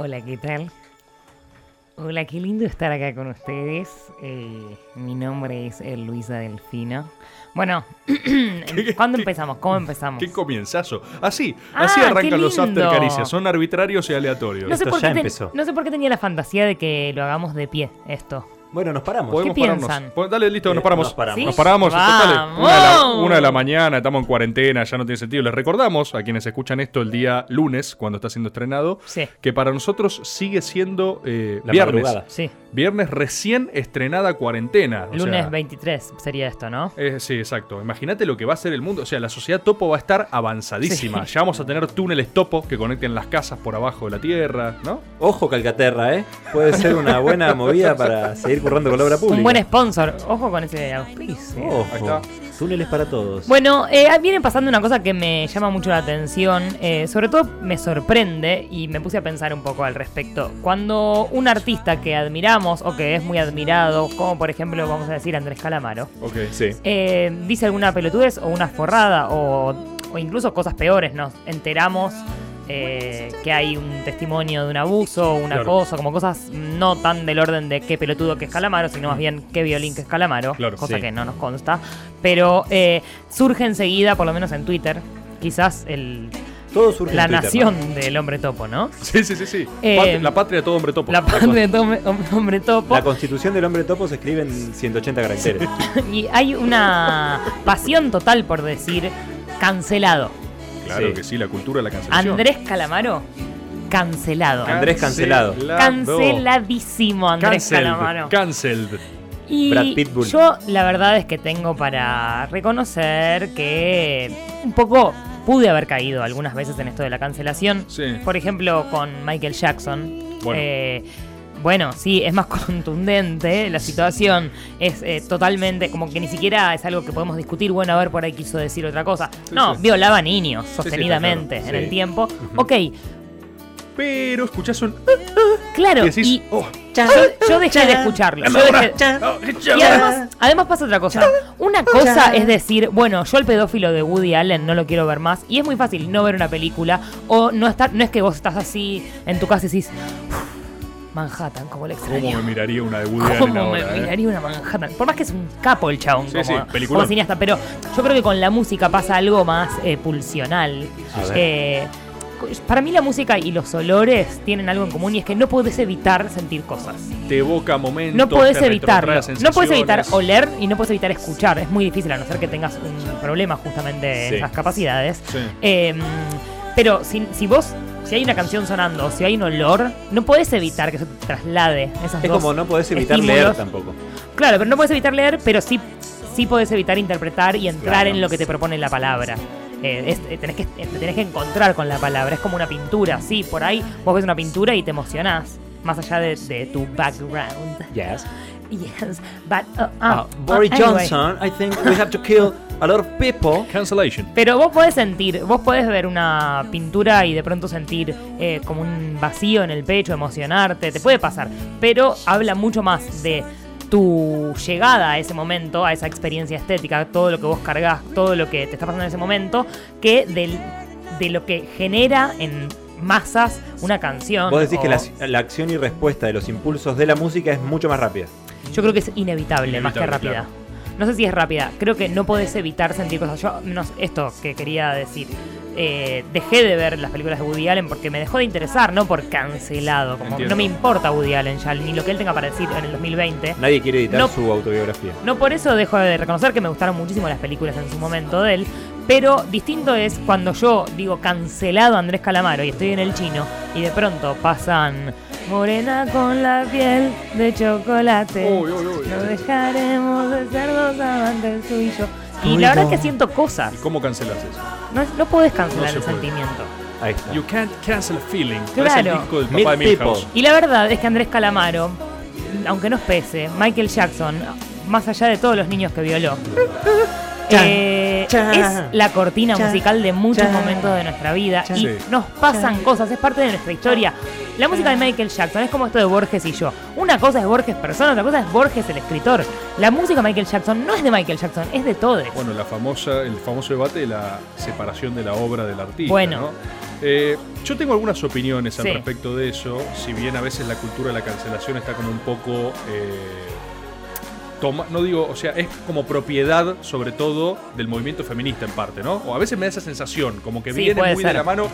Hola, ¿qué tal? Hola, qué lindo estar acá con ustedes. Eh, mi nombre es eh, Luisa Delfino. Bueno, ¿cuándo empezamos? ¿Cómo empezamos? Qué comienzazo. Así, Ah, así arrancan los after caricias. Son arbitrarios y aleatorios. No sé, Esto por ya qué ten- empezó. no sé por qué tenía la fantasía de que lo hagamos de pie, esto. Bueno, nos paramos. Podemos ¿Qué pararnos. piensan? Dale, listo, Eh, nos paramos. nos paramos. ¿Sí? Nos paramos. ¡Vamos! Dale, una, de la, una de la mañana, estamos en cuarentena, ya no tiene sentido. Les recordamos a quienes escuchan esto el día lunes, cuando está siendo estrenado, Sí. que para nosotros sigue siendo eh, La viernes. madrugada. Sí, Viernes recién estrenada cuarentena. O lunes sea, 23 sería esto, ¿no? eh, sí, exacto. Imagínate lo que va a ser el mundo. O sea, la sociedad topo va a estar avanzadísima. Ya vamos a tener túneles topo que conecten las casas por abajo de la tierra, ¿no? Ojo Calcaterra, ¿eh? Puede ser una buena movida para seguir currando con la obra pública. Un buen sponsor. Ojo con ese auspicio. Ojo. Ahí está. Túneles para todos. Bueno, eh, viene pasando una cosa que me llama mucho la atención, eh, sobre todo me sorprende y me puse a pensar un poco al respecto. Cuando un artista que admiramos o que es muy admirado, como por ejemplo vamos a decir Andrés Calamaro. Sí. eh, dice alguna pelotudez o una forrada o, o incluso cosas peores, nos enteramos eh, que hay un testimonio de un abuso, una Claro. cosa, como cosas no tan del orden de qué pelotudo que es Calamaro, sino más bien qué violín que es Calamaro, Claro, cosa sí. que no nos consta, pero eh, surge enseguida, por lo menos en Twitter, quizás el, Todo surge la en Twitter, nación del hombre topo, ¿no? Sí, sí, sí, sí. Eh, la patria de todo hombre topo. La patria de todo hombre, topo. La constitución del hombre topo se escribe en 180 caracteres. Y hay una pasión total por decir cancelado. Claro Sí. que sí, la cultura de la cancelación. Andrés Calamaro, cancelado. Andrés cancelado. Canceladísimo Andrés. Calamaro. Cancelled. Y Brad Pitbull. yo la verdad es que tengo para reconocer que un poco pude haber caído algunas veces en esto de la cancelación. Sí. Por ejemplo, con Michael Jackson. Bueno. Eh, bueno, sí, es más contundente la situación. Es eh, totalmente, como que ni siquiera es algo que podemos discutir. Bueno, a ver, por ahí quiso decir otra cosa. no, sí. violaba niños sostenidamente claro, en el tiempo. Ok, Pero escuchás un. claro. y decís, y oh, yo, yo dejé de escucharlo. yo dejé- y además, además pasa otra cosa. Una cosa es decir, bueno, yo el pedófilo de Woody Allen no lo quiero ver más. Y es muy fácil no ver una película. O no estar, no es que vos estás así en tu casa y decís, "Uf, Manhattan, como le ¿Cómo extraño. me miraría una de Woody Allen ¿Cómo me ahora? eh? miraría una Manhattan? Por más que es un capo el chabón Sí, como, sí, como cineasta, pero yo creo que con la música pasa algo más eh, pulsional. Eh, para mí la música y los olores tienen algo en común y es que no podés evitar sentir cosas. Te evoca momentos. No te evitarlo. No podés evitar oler y no podés evitar escuchar. Es muy difícil a no ser que tengas un problema justamente en Sí. esas capacidades. Sí. Eh, pero si, si vos, si hay una canción sonando si hay un olor, no podés evitar que eso te traslade esas Es dos como no podés evitar estímulos. leer tampoco. Claro, pero no podés evitar leer, pero sí, sí podés evitar interpretar y entrar Claro. en lo que te propone la palabra. Eh, es- eh, tenés, que, eh, te tenés que encontrar con la palabra. Es como una pintura, sí, por ahí vos ves una pintura y te emocionás. Más allá de, de tu background. Yes. Yes, but uh, uh, uh, Boris anyway. Johnson, I think we have to kill a lot of people. Cancellation. Pero vos podés sentir, vos podés ver una pintura y de pronto sentir eh, como un vacío en el pecho, emocionarte, te puede pasar. Pero habla mucho más de tu llegada a ese momento, a esa experiencia estética, todo lo que vos cargas, todo lo que te está pasando en ese momento, que del, de lo que genera en masas una canción. Vos decís que la acción y respuesta de los impulsos de la música es mucho más rápida. Yo creo que es inevitable, más que rápida. No sé si es rápida, creo que no podés evitar sentir cosas. Yo, no, esto que quería decir, eh, dejé de ver las películas de Woody Allen porque me dejó de interesar, no por cancelado. Como Entiendo. no me importa Woody Allen ya, ni lo que él tenga para decir en el 2020. Nadie quiere editar No. su autobiografía. No por eso dejo de reconocer que me gustaron muchísimo las películas en su momento de él, pero distinto es cuando yo digo cancelado Andrés Calamaro y estoy en el chino y de pronto pasan morena con la piel de chocolate. Uy, uy, uy. No dejaremos de ser dos amantes tú y yo. Y la verdad es que siento cosas. ¿Y cómo cancelas eso? No, no podés cancelar No se el puede. sentimiento. Ahí está. You can't cancel a feeling. Claro. El disco del papá de. Y la verdad es que Andrés Calamaro, aunque nos pese, Michael Jackson, más allá de todos los niños que violó, Chan, eh, chan, es la cortina chan, musical de muchos chan, momentos de nuestra vida chan. y Sí. nos pasan cosas, es parte de nuestra historia. La música de Michael Jackson es como esto de Borges y yo. Una cosa es Borges persona, otra cosa es Borges el escritor. La música de Michael Jackson no es de Michael Jackson, es de todos. Bueno, la famosa, el famoso debate de la separación de la obra del artista. Bueno. ¿no? Eh, yo tengo algunas opiniones al Sí. respecto de eso, si bien a veces la cultura de la cancelación está como un poco... eh, toma- no digo, o sea, es como propiedad sobre todo del movimiento feminista en parte, ¿no? O a veces me da esa sensación, como que Sí, viene muy ser. de la mano.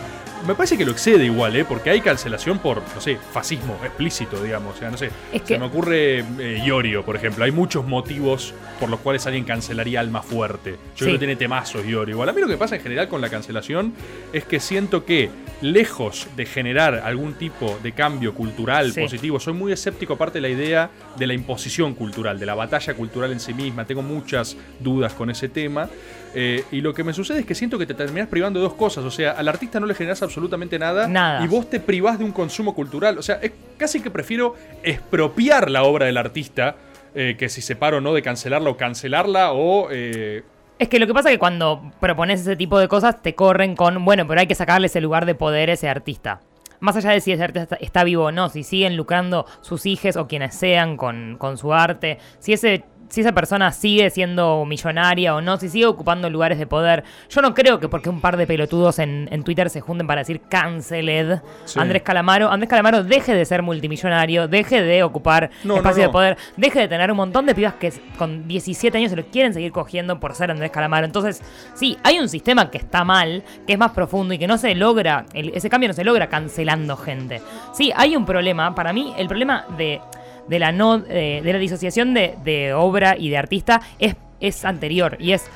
Me parece que lo excede igual, ¿eh? Porque hay cancelación por, no sé, fascismo explícito, digamos. O sea, no sé. Es Se me ocurre eh, Iorio, por ejemplo. Hay muchos motivos por los cuales alguien cancelaría Alma Fuerte. Yo Sí. creo que tiene temazos Iorio. Igual a mí lo que pasa en general con la cancelación es que siento que, lejos de generar algún tipo de cambio cultural Sí. positivo, soy muy escéptico aparte de la idea de la imposición cultural, de la batalla cultural en sí misma. Tengo muchas dudas con ese tema. Eh, y lo que me sucede es que siento que te terminás privando de dos cosas. O sea, al artista no le generás absolutamente nada. Nada. Y vos te privás de un consumo cultural. O sea, es casi que prefiero expropiar la obra del artista eh, que si se para o no de cancelarla o cancelarla o... eh, Es que lo que pasa es que cuando propones ese tipo de cosas te corren con, bueno, pero hay que sacarle ese lugar de poder a ese artista. Más allá de si ese artista está, vivo o no, si siguen lucrando sus hijos o quienes sean con, con su arte, si ese si esa persona sigue siendo millonaria o no, si sigue ocupando lugares de poder. Yo no creo que porque un par de pelotudos en, en Twitter se junten para decir canceled Sí. Andrés Calamaro, Andrés Calamaro deje de ser multimillonario, deje de ocupar No, no, espacio no. de poder, deje de tener un montón de pibas que con 17 años se lo quieren seguir cogiendo por ser Andrés Calamaro. Entonces, sí, hay un sistema que está mal, que es más profundo y que no se logra, el- ese cambio no se logra cancelando gente. Sí, hay un problema, para mí el problema de, de la no eh, de la disociación de, de obra y de artista es, es anterior y es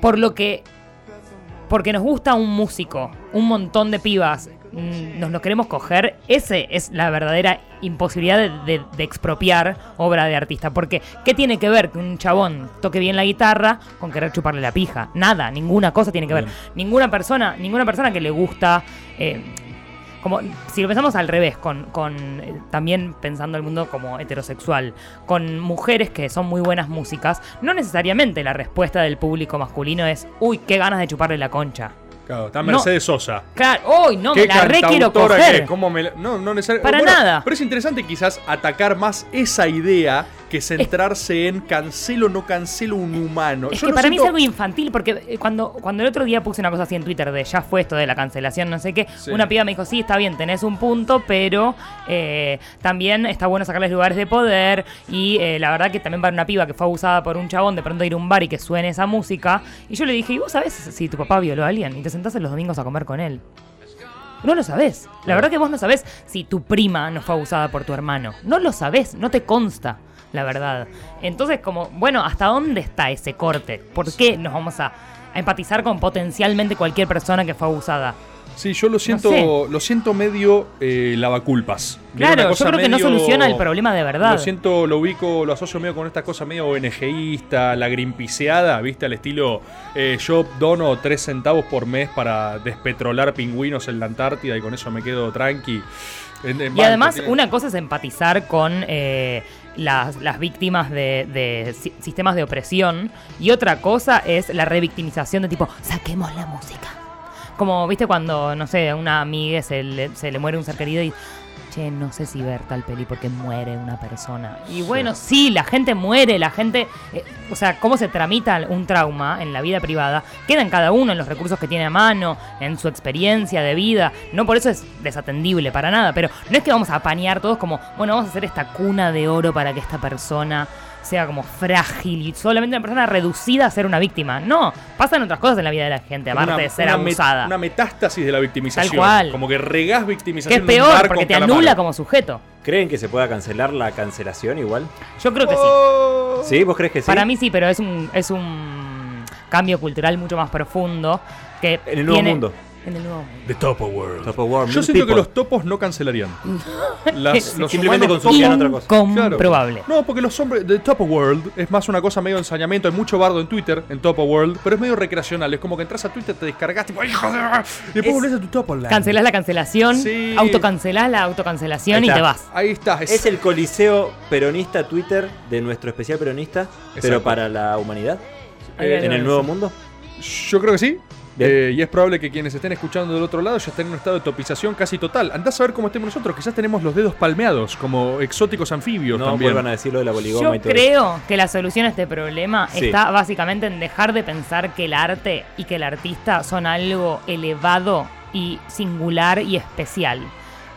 por lo que porque nos gusta un músico, un montón de pibas, mm, nos lo queremos coger, ese es la verdadera imposibilidad de, de- de expropiar obra de artista. Porque, ¿qué tiene que ver que un chabón toque bien la guitarra con querer chuparle la pija? Nada, ninguna cosa tiene que ver. Ninguna persona, ninguna persona que le gusta. eh, como si lo pensamos al revés, con, con eh, también pensando el mundo como heterosexual, con mujeres que son muy buenas músicas, no necesariamente la respuesta del público masculino es, uy, qué ganas de chuparle la concha. claro, está No. Mercedes Sosa. Claro, uy, no, me ¿Qué la re quiero coger. que? ¿Cómo me la- No, no necesariamente. Para Bueno, nada. Pero es interesante quizás atacar más esa idea que centrarse en cancelo o no cancelo un humano. Es Yo que para mí es algo infantil, porque eh, cuando, cuando el otro día puse una cosa así en Twitter de ya fue esto de la cancelación, no sé qué, Sí. una piba me dijo, sí, está bien, tenés un punto, pero eh, también está bueno sacarles lugares de poder y eh, la verdad que también para una piba que fue abusada por un chabón, de pronto ir a un bar y que suene esa música. Y yo le dije, ¿y vos sabés si tu papá violó a alguien y te sentás los domingos a comer con él? No lo sabés. La verdad que vos no sabés si tu prima no fue abusada por tu hermano. No lo sabés, no te consta, la verdad. Entonces, como, bueno, ¿hasta dónde está ese corte? ¿Por qué nos vamos a, a empatizar con potencialmente cualquier persona que fue abusada? Sí, yo lo siento, sé. lo siento medio eh, lavaculpas. Claro, yo creo que no soluciona el problema de verdad. Lo siento, lo ubico, lo asocio medio con esta cosa medio ONGista, la grimpiseada, ¿viste? Al estilo, eh, yo dono 3 centavos por mes para despetrolar pingüinos en la Antártida y con eso me quedo tranqui. En- en Y banco, además, tiene- una cosa es empatizar con eh, las, las víctimas de, de si- sistemas de opresión y otra cosa es la revictimización de tipo, saquemos la música. Como, viste, cuando, no sé, a una amiga se le, se le muere un ser querido y, che, no sé si ver tal peli porque muere una persona. Y bueno, sí, la gente muere, la gente, eh, o sea, cómo se tramita un trauma en la vida privada, queda en cada uno, en los recursos que tiene a mano, en su experiencia de vida. No por eso es desatendible para nada, pero no es que vamos a apañar todos como, bueno, vamos a hacer esta cuna de oro para que esta persona sea como frágil y solamente una persona reducida a ser una víctima. No, pasan otras cosas en la vida de la gente, aparte una- de ser una met- abusada. Una metástasis de la victimización. Tal cual. Como que regás que victimización. es en un peor, porque te calamaro. anula como sujeto. ¿Creen que se pueda cancelar la cancelación igual? Yo creo que sí. Oh. ¿Sí? ¿Vos crees que sí? Para mí sí, pero es un, es un cambio cultural mucho más profundo que En el nuevo tiene- mundo. En el nuevo mundo. The Topo World. Top of War, Yo siento que los topos no cancelarían. Las- los Simplemente topos- otra cosa. Incomprobable. No, porque los hombres de Topo World es más una cosa medio ensañamiento. Hay mucho bardo en Twitter, en Topo World, pero es medio recreacional. Es como que entras a Twitter, te descargas, tipo, hijo de. Y después Es- volvés a tu Topo Land. Cancelás la cancelación, Sí. autocancelás la autocancelación y te vas. Ahí está. Es, Es el coliseo peronista Twitter de nuestro especial peronista, pero para la humanidad, Eh, en el nuevo mundo. Yo creo que sí. Eh, y es probable que quienes estén escuchando del otro lado ya estén en un estado de topización casi total. Andás a ver cómo estemos nosotros. Quizás tenemos los dedos palmeados, como exóticos anfibios No también. vuelvan a decir lo de la poligoma Yo y todo eso. creo que la solución a este problema Sí. está básicamente en dejar de pensar que el arte y que el artista son algo elevado y singular y especial.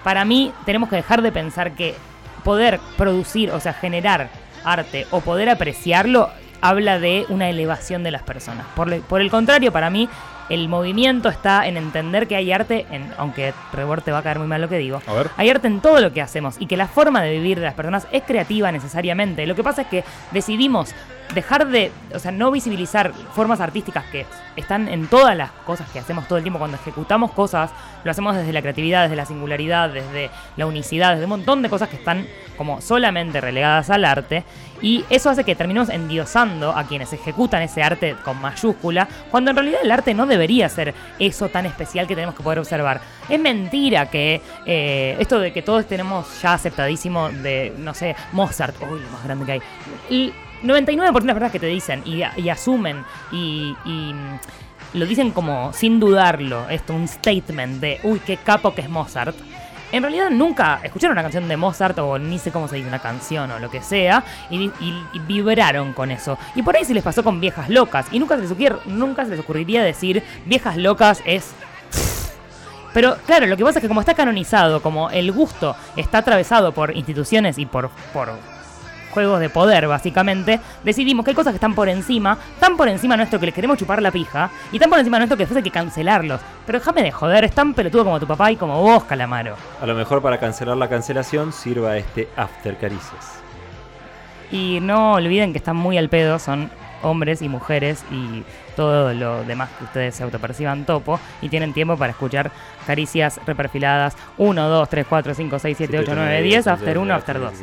Para mí tenemos que dejar de pensar que poder producir, o sea, generar arte o poder apreciarlo habla de una elevación de las personas. Por, le- por el contrario, para mí el movimiento está en entender que hay arte, en, aunque Rebord te va a caer muy mal lo que digo, A ver. hay arte en todo lo que hacemos y que la forma de vivir de las personas es creativa necesariamente. Lo que pasa es que decidimos dejar de, o sea, no visibilizar formas artísticas que están en todas las cosas que hacemos todo el tiempo. Cuando ejecutamos cosas, lo hacemos desde la creatividad, desde la singularidad, desde la unicidad, desde un montón de cosas que están como solamente relegadas al arte. Y eso hace que terminemos endiosando a quienes ejecutan ese arte con mayúscula, cuando en realidad el arte no debería ser eso tan especial que tenemos que poder observar. Es mentira que eh, esto de que todos tenemos ya aceptadísimo de, no sé, Mozart, uy, lo más grande que hay. 99% de personas que te dicen y, asumen y, y, mm, lo dicen como sin dudarlo, esto, un statement de, uy, qué capo que es Mozart. En realidad nunca escucharon una canción de Mozart o ni sé cómo se dice una canción o lo que sea y, y- vibraron con eso. Y por ahí se les pasó con viejas locas y nunca se les, ocurri- nunca se les ocurriría decir viejas locas es pero claro, lo que pasa es que como está canonizado, como el gusto está atravesado por instituciones y por, por juegos de poder, básicamente, decidimos que hay cosas que están por encima, tan por encima nuestro que les queremos chupar la pija, y tan por encima nuestro que después hay que cancelarlos. Pero déjame de joder, es tan pelotudo como tu papá y como vos, Calamaro. A lo mejor para cancelar la cancelación sirva este After Caricias. Y no olviden que están muy al pedo, son hombres y mujeres y todo lo demás que ustedes se autoperciban topo y tienen tiempo para escuchar caricias reperfiladas 1, 2, 3, 4, 5, 6, 7, 8, 9, 10, after 1, after 2.